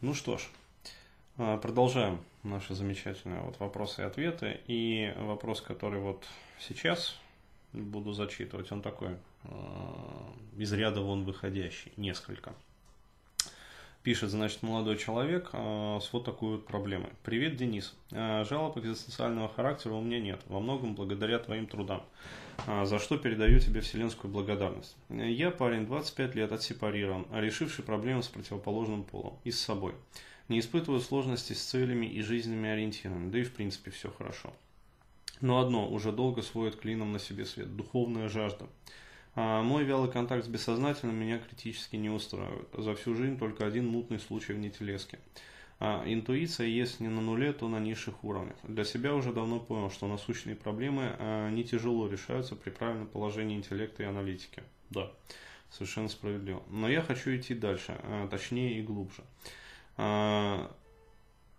Ну что ж, а, продолжаем наши замечательные вот вопросы и ответы. И вопрос, который вот сейчас буду зачитывать, он такой а, из ряда вон выходящий, несколько. Пишет, значит, молодой человек э, с вот такой вот проблемой. Привет, Денис. Э, жалоб экзистенциального характера у меня нет. Во многом благодаря твоим трудам. Э, за что передаю тебе вселенскую благодарность. Я парень, 25 лет, отсепарирован, решивший проблемы с противоположным полом и с собой. Не испытываю сложностей с целями и жизненными ориентирами, да и в принципе все хорошо. Но одно уже долго сводит клином на себе свет – духовная жажда – а мой вялый контакт с бессознательным меня критически не устраивает. За всю жизнь только один мутный случай в нетелеске. А интуиция, если не на нуле, то на низших уровнях. Для себя уже давно понял, что насущные проблемы а, не тяжело решаются при правильном положении интеллекта и аналитики. Да, совершенно справедливо. Но я хочу идти дальше, а, точнее и глубже. А,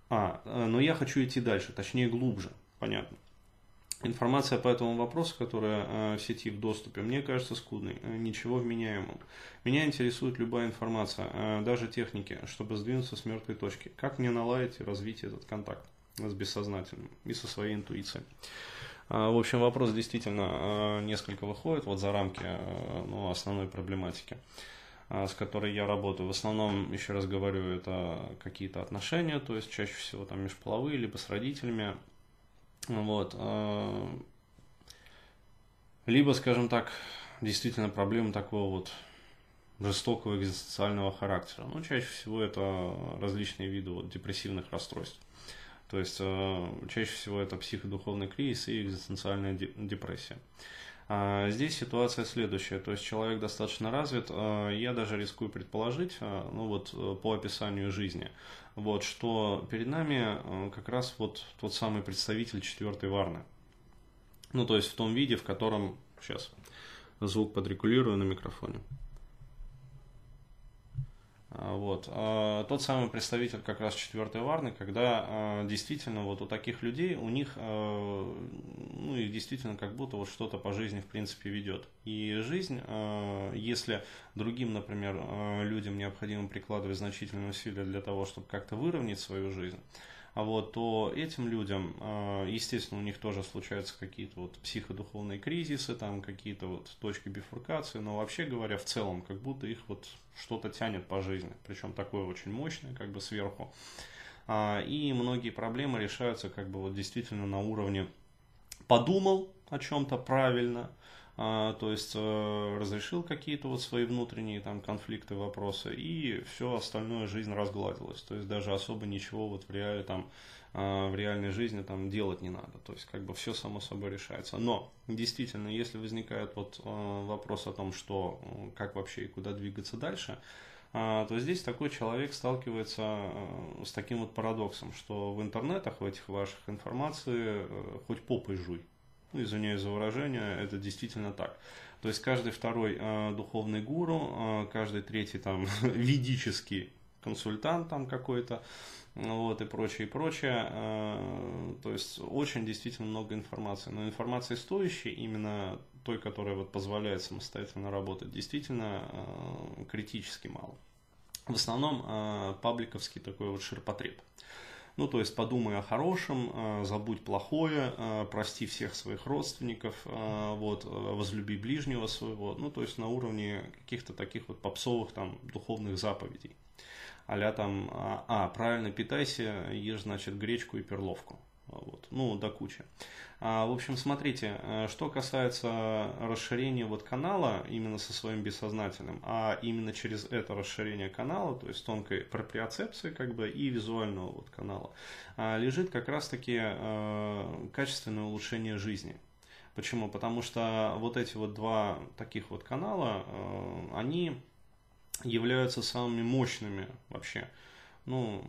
а, но я хочу идти дальше, точнее глубже. Понятно. Информация по этому вопросу, которая э, в сети в доступе, мне кажется скудной, э, ничего вменяемого. Меня интересует любая информация, э, даже техники, чтобы сдвинуться с мертвой точки. Как мне наладить и развить этот контакт с бессознательным и со своей интуицией. В общем, вопрос действительно несколько выходит вот за рамки ну, основной проблематики с которой я работаю. В основном, еще раз говорю, это какие-то отношения, то есть чаще всего там межполовые, либо с родителями, вот. А, либо, скажем так, действительно проблема такого вот жестокого экзистенциального характера. Ну, чаще всего это различные виды вот, депрессивных расстройств. То есть э, чаще всего это психодуховный кризис и экзистенциальная депрессия. А здесь ситуация следующая, то есть человек достаточно развит, э, я даже рискую предположить, э, ну вот по описанию жизни, вот, что перед нами э, как раз вот тот самый представитель четвертой варны. Ну, то есть в том виде, в котором... Сейчас звук подрегулирую на микрофоне. А, вот. А, тот самый представитель как раз четвертой варны, когда а, действительно вот у таких людей, у них, ну их действительно как будто вот что-то по жизни в принципе ведет. И жизнь, если другим, например, людям необходимо прикладывать значительные усилия для того, чтобы как-то выровнять свою жизнь, а вот, то этим людям, а, естественно, у них тоже случаются какие-то вот психодуховные кризисы, там какие-то вот точки бифуркации, но вообще говоря, в целом, как будто их вот что-то тянет по жизни, причем такое очень мощное, как бы сверху. А, и многие проблемы решаются как бы вот действительно на уровне подумал о чем-то правильно, а, то есть э, разрешил какие-то вот свои внутренние там конфликты, вопросы, и все остальное жизнь разгладилась. То есть даже особо ничего вот в реале там а, в реальной жизни там делать не надо. То есть как бы все само собой решается. Но действительно, если возникает вот э, вопрос о том, что как вообще и куда двигаться дальше, а, то здесь такой человек сталкивается э, с таким вот парадоксом, что в интернетах, в этих ваших информации хоть попой жуй ну, извиняюсь за выражение, это действительно так. То есть каждый второй э, духовный гуру, э, каждый третий там ведический консультант там какой-то, вот и прочее, и прочее. Э, то есть очень действительно много информации. Но информации стоящей, именно той, которая вот позволяет самостоятельно работать, действительно э, критически мало. В основном э, пабликовский такой вот ширпотреб. Ну, то есть подумай о хорошем, э, забудь плохое, э, прости всех своих родственников, э, вот, возлюби ближнего своего. Ну, то есть на уровне каких-то таких вот попсовых там духовных заповедей. а там, а, а, правильно питайся, ешь, значит, гречку и перловку. Вот, ну, до кучи. А, в общем, смотрите, э, что касается расширения вот канала именно со своим бессознательным, а именно через это расширение канала, то есть тонкой проприоцепции как бы и визуального вот канала, а, лежит как раз-таки э, качественное улучшение жизни. Почему? Потому что вот эти вот два таких вот канала, э, они являются самыми мощными вообще. Ну,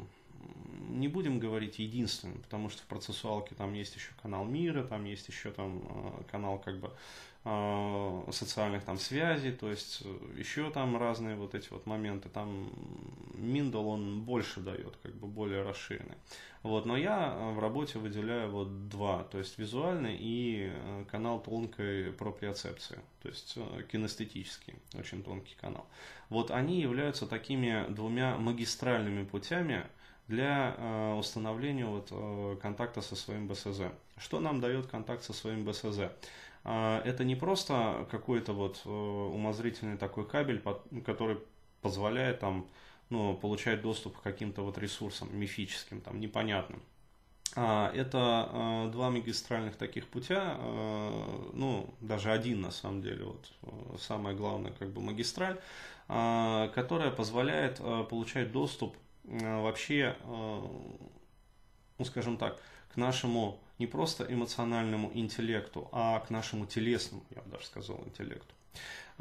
не будем говорить единственным, потому что в процессуалке там есть еще канал мира, там есть еще там канал как бы а, социальных там связей, то есть э, еще там разные вот эти вот моменты, там Миндл он больше дает, как бы более расширенный. Вот, но я э, в работе выделяю вот два, то есть визуальный и э, канал тонкой проприоцепции, то есть кинестетический, очень тонкий канал. Вот они являются такими двумя магистральными путями для установления вот контакта со своим БСЗ. Что нам дает контакт со своим БСЗ? А, это не просто какой-то вот э, умозрительный такой кабель, который позволяет там, ну, получать доступ к каким-то вот ресурсам мифическим, там, непонятным. А, это э, два магистральных таких путя, э, ну, даже один на самом деле, вот самая главная как бы магистраль, которая позволяет получать доступ вообще, ну, скажем так, к нашему не просто эмоциональному интеллекту, а к нашему телесному, я бы даже сказал, интеллекту.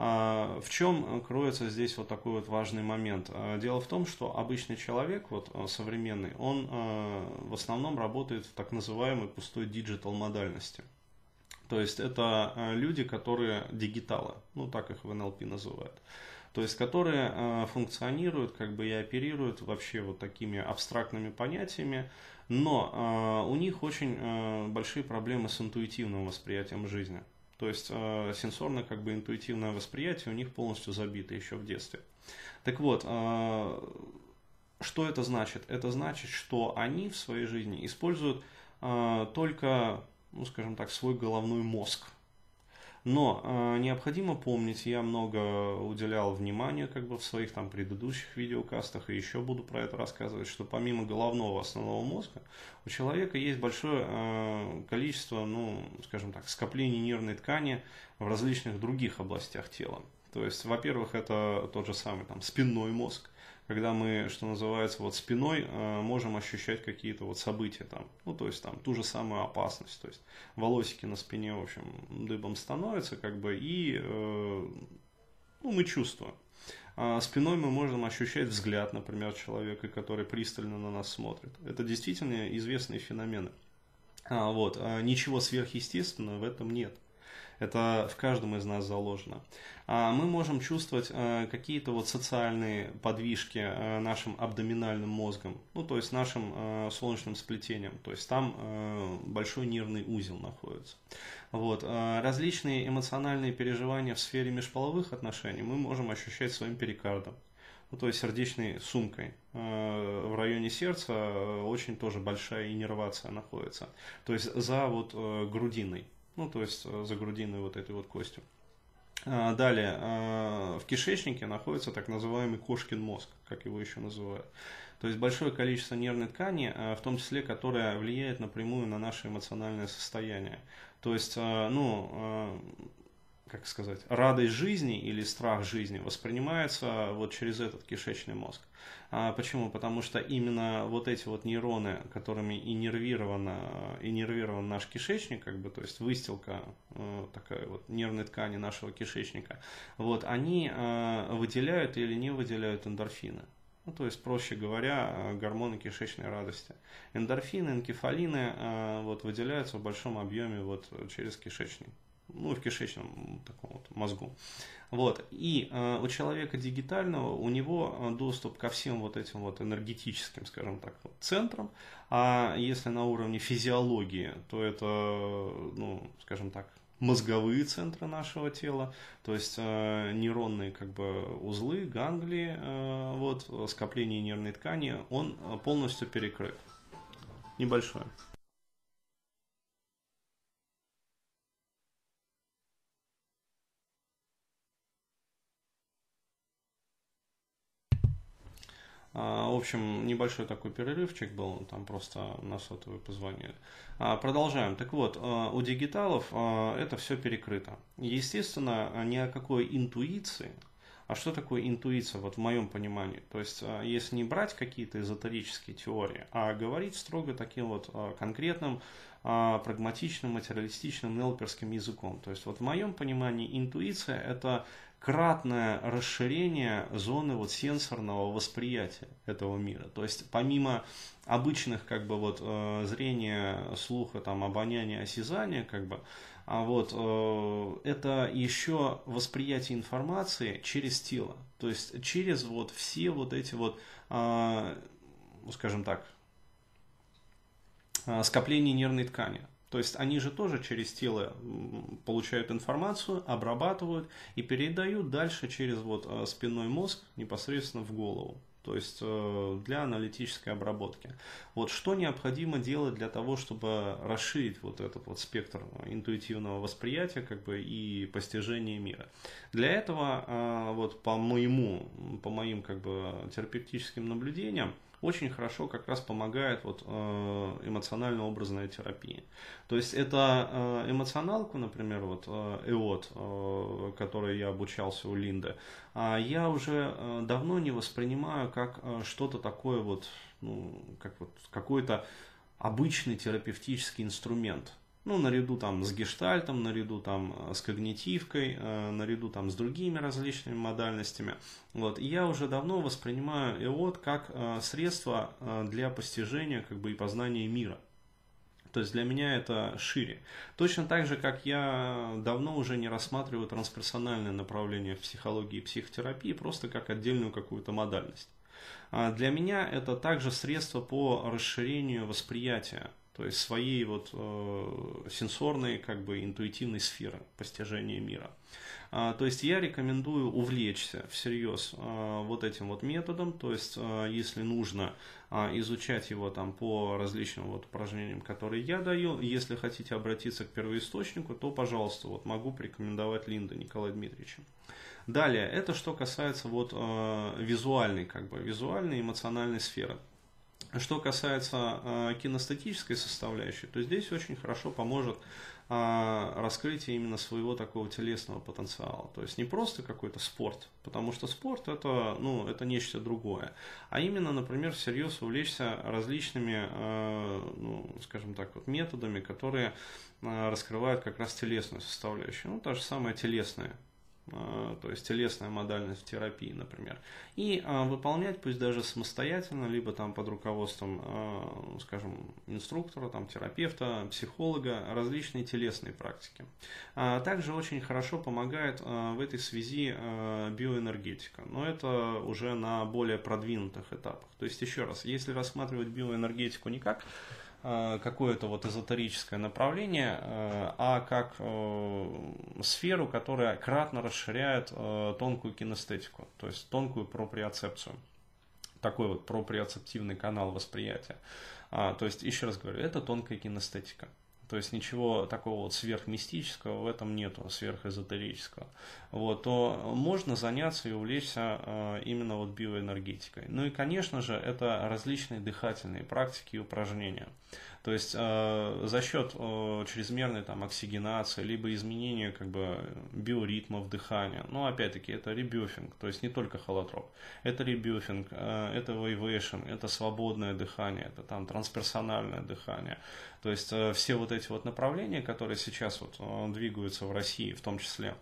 А, в чем кроется здесь вот такой вот важный момент? А, дело в том, что обычный человек, вот а, современный, он в основном работает в так называемой пустой digital модальности. То есть это люди, которые дигиталы, ну так их в НЛП называют. То есть которые функционируют как бы и оперируют вообще вот такими абстрактными понятиями, но э, у них очень э, большие проблемы с интуитивным восприятием жизни. То есть э, сенсорное как бы интуитивное восприятие у них полностью забито еще в детстве. Так вот, э, что это значит? Это значит, что они в своей жизни используют э, только, ну скажем так, свой головной мозг но э, необходимо помнить, я много уделял внимания как бы в своих там предыдущих видеокастах и еще буду про это рассказывать, что помимо головного основного мозга у человека есть большое э, количество, ну, скажем так, скоплений нервной ткани в различных других областях тела. То есть, во-первых, это тот же самый там спинной мозг, когда мы, что называется, вот спиной э, можем ощущать какие-то вот события там, ну, то есть там ту же самую опасность, то есть волосики на спине, в общем, дыбом становятся, как бы, и, э, ну, мы чувствуем. А спиной мы можем ощущать взгляд, например, человека, который пристально на нас смотрит. Это действительно известные феномены. А, вот, а ничего сверхъестественного в этом нет. Это в каждом из нас заложено. А мы можем чувствовать э, какие-то вот социальные подвижки э, нашим абдоминальным мозгом, ну то есть нашим э, солнечным сплетением, то есть там большой нервный узел находится. Вот. Различные эмоциональные переживания в сфере межполовых отношений мы можем ощущать своим перикардом ну, то есть сердечной сумкой. В районе сердца очень тоже большая иннервация находится. То есть за вот грудиной ну, то есть э, за грудиной вот этой вот костью. А, далее, а, в кишечнике находится так называемый кошкин мозг, как его еще называют. То есть большое количество нервной ткани, а, в том числе, которая влияет напрямую на наше эмоциональное состояние. То есть, ну, как сказать, радость жизни или страх жизни воспринимается вот через этот кишечный мозг. А почему? Потому что именно вот эти вот нейроны, которыми иннервирован, иннервирован наш кишечник, как бы, то есть выстилка э, такая вот нервной ткани нашего кишечника, вот, они э, выделяют или не выделяют эндорфины. Ну, то есть, проще говоря, гормоны кишечной радости. Эндорфины, энкефалины э, вот, выделяются в большом объеме вот, через кишечник ну, в кишечном таком вот мозгу. Вот. И э, у человека дигитального, у него э, доступ ко всем вот этим вот энергетическим, скажем так, вот, центрам. А если на уровне физиологии, то это, ну, скажем так, мозговые центры нашего тела, то есть э, нейронные как бы узлы, ганглии, э, вот, скопление нервной ткани, он э, полностью перекрыт. Небольшое. В общем, небольшой такой перерывчик был, там просто на сотовый позвонили. А, продолжаем. Так вот, а, у дигиталов это все перекрыто. Естественно, ни о какой интуиции, а что такое интуиция, вот в моем понимании? То есть, если не брать какие-то эзотерические теории, а говорить строго таким вот конкретным, прагматичным, материалистичным, нелперским языком. То есть, вот в моем понимании интуиция – это кратное расширение зоны вот сенсорного восприятия этого мира. То есть помимо обычных как бы вот э, зрения, слуха, там, обоняния, осязания, как бы, а вот э, это еще восприятие информации через тело, то есть через вот все вот эти вот, э, скажем так, э, скопления нервной ткани. То есть они же тоже через тело получают информацию, обрабатывают и передают дальше через вот э, спинной мозг непосредственно в голову то есть э, для аналитической обработки. Вот что необходимо делать для того, чтобы расширить вот этот вот спектр интуитивного восприятия как бы, и постижения мира. Для этого, э, вот по моему, по моим как бы терапевтическим наблюдениям, очень хорошо как раз помогает вот э, эмоционально-образная терапия. То есть это э, эмоционалку, например, вот ЭОТ, э, которой я обучался у Линды, а я уже давно не воспринимаю как что-то такое вот, ну, как вот какой-то обычный терапевтический инструмент ну, наряду там с гештальтом, наряду там э, с когнитивкой, э, наряду там с другими различными модальностями. Вот. И я уже давно воспринимаю ЭОТ как э, средство для постижения как бы, и познания мира. То есть для меня это шире. Точно так же, как я давно уже не рассматриваю трансперсональное направление в психологии и психотерапии просто как отдельную какую-то модальность. А для меня это также средство по расширению восприятия то есть своей вот э, сенсорной, как бы интуитивной сферы постижения мира. А, то есть я рекомендую увлечься всерьез а, вот этим вот методом, то есть а, если нужно а, изучать его там по различным вот упражнениям, которые я даю, если хотите обратиться к первоисточнику, то, пожалуйста, вот могу порекомендовать Линда Николая Дмитриевича. Далее, это что касается вот э, визуальной, как бы, визуальной эмоциональной сферы. Что касается э, кинестетической составляющей, то здесь очень хорошо поможет э, раскрытие именно своего такого телесного потенциала. То есть не просто какой-то спорт, потому что спорт это, ну, это нечто другое, а именно, например, всерьез увлечься различными, э, ну, скажем так, вот методами, которые раскрывают как раз телесную составляющую. Ну, та же самая телесная а, то есть телесная модальность терапии, например, и а, выполнять, пусть даже самостоятельно, либо там под руководством, а, скажем, инструктора, там, терапевта, психолога, различные телесные практики. Также очень хорошо помогает в этой связи биоэнергетика, но это уже на более продвинутых этапах. То есть, еще раз, если рассматривать биоэнергетику не как какое-то вот эзотерическое направление, э, а как э, сферу, которая кратно расширяет тонкую кинестетику, то есть тонкую проприоцепцию. Такой вот проприоцептивный канал восприятия. А, то есть, еще раз говорю, это тонкая кинестетика. То есть ничего такого вот сверхмистического в этом нету, сверхэзотерического. Вот, то можно заняться и увлечься э, именно вот биоэнергетикой. Ну и, конечно же, это различные дыхательные практики и упражнения. То есть э, за счет э, чрезмерной там, оксигенации, либо изменения как бы, биоритмов дыхания. Но опять-таки это ребёфинг, то есть не только холотроп. Это ребёфинг, э, это vivation, это свободное дыхание, это там трансперсональное дыхание. То есть э, все вот эти вот направления, которые сейчас вот, э, двигаются в России в том числе,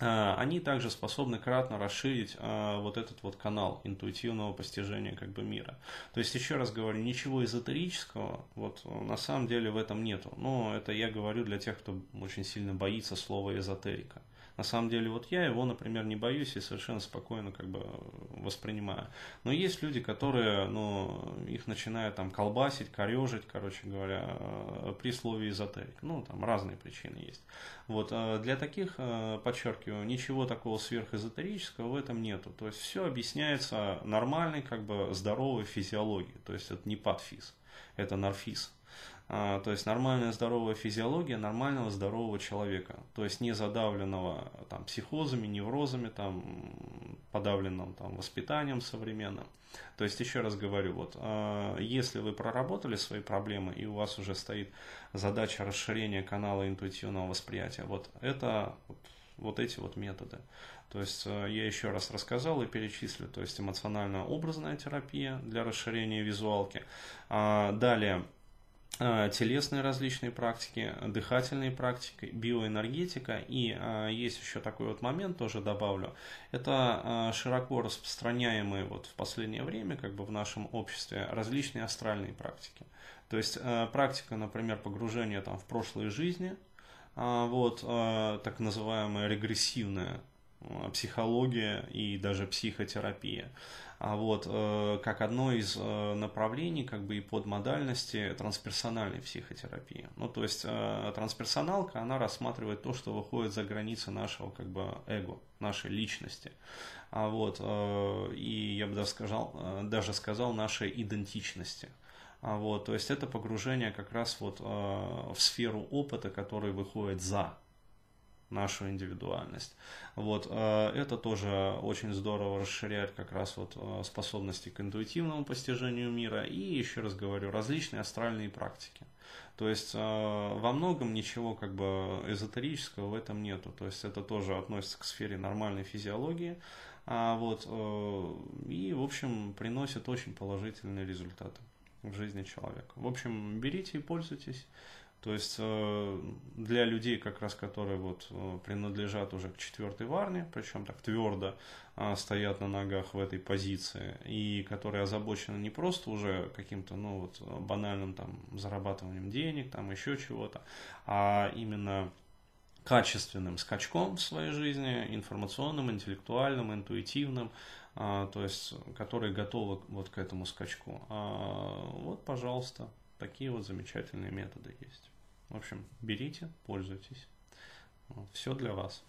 а, они также способны кратно расширить вот этот вот канал интуитивного постижения как бы мира. То есть, еще раз говорю, ничего эзотерического вот на самом деле в этом нету. Но это я говорю для тех, кто очень сильно боится слова эзотерика. На самом деле, вот я его, например, не боюсь и совершенно спокойно как бы воспринимаю. Но есть люди, которые, ну, их начинают там колбасить, корежить, короче говоря, э, при слове эзотерик. Ну, там разные причины есть. Вот, э, для таких, э, подчеркиваю, ничего такого сверхэзотерического в этом нету. То есть все объясняется нормальной, как бы здоровой физиологией. То есть это не подфиз, это нарфиз. А, то есть нормальная здоровая физиология нормального здорового человека. То есть не задавленного там, психозами, неврозами, там, подавленным там, воспитанием современным. То есть еще раз говорю, вот, а, если вы проработали свои проблемы и у вас уже стоит задача расширения канала интуитивного восприятия, вот это вот, эти вот методы. То есть а, я еще раз рассказал и перечислю, то есть эмоционально-образная терапия для расширения визуалки. Далее телесные различные практики, дыхательные практики, биоэнергетика. И а, есть еще такой вот момент, тоже добавлю. Это а, широко распространяемые вот в последнее время как бы в нашем обществе различные астральные практики. То есть практика, например, погружения там, в прошлые жизни, а, вот, так называемая регрессивная психология и даже психотерапия. А вот э, как одно из э, направлений, как бы и подмодальности трансперсональной психотерапии. Ну, то есть э, трансперсоналка, она рассматривает то, что выходит за границы нашего как бы эго, нашей личности. А вот, и я бы даже сказал, даже сказал нашей идентичности. А вот, то есть это погружение как раз вот в сферу опыта, который выходит за нашу индивидуальность. Вот, э, это тоже очень здорово расширяет как раз вот э, способности к интуитивному постижению мира и, еще раз говорю, различные астральные практики. То есть э, во многом ничего как бы эзотерического в этом нету. То есть это тоже относится к сфере нормальной физиологии. А вот, и, в общем, приносит очень положительные результаты в жизни человека. В общем, берите и пользуйтесь. То есть э, для людей, как раз которые вот э, принадлежат уже к четвертой варне, причем так твердо а, стоят на ногах в этой позиции, и которые озабочены не просто уже каким-то, ну вот, банальным там зарабатыванием денег, там еще чего-то, а именно качественным скачком в своей жизни, информационным, интеллектуальным, интуитивным, а, то есть которые готовы вот к этому скачку. А, вот, пожалуйста, такие вот замечательные методы есть. В общем, берите, пользуйтесь. Все для вас.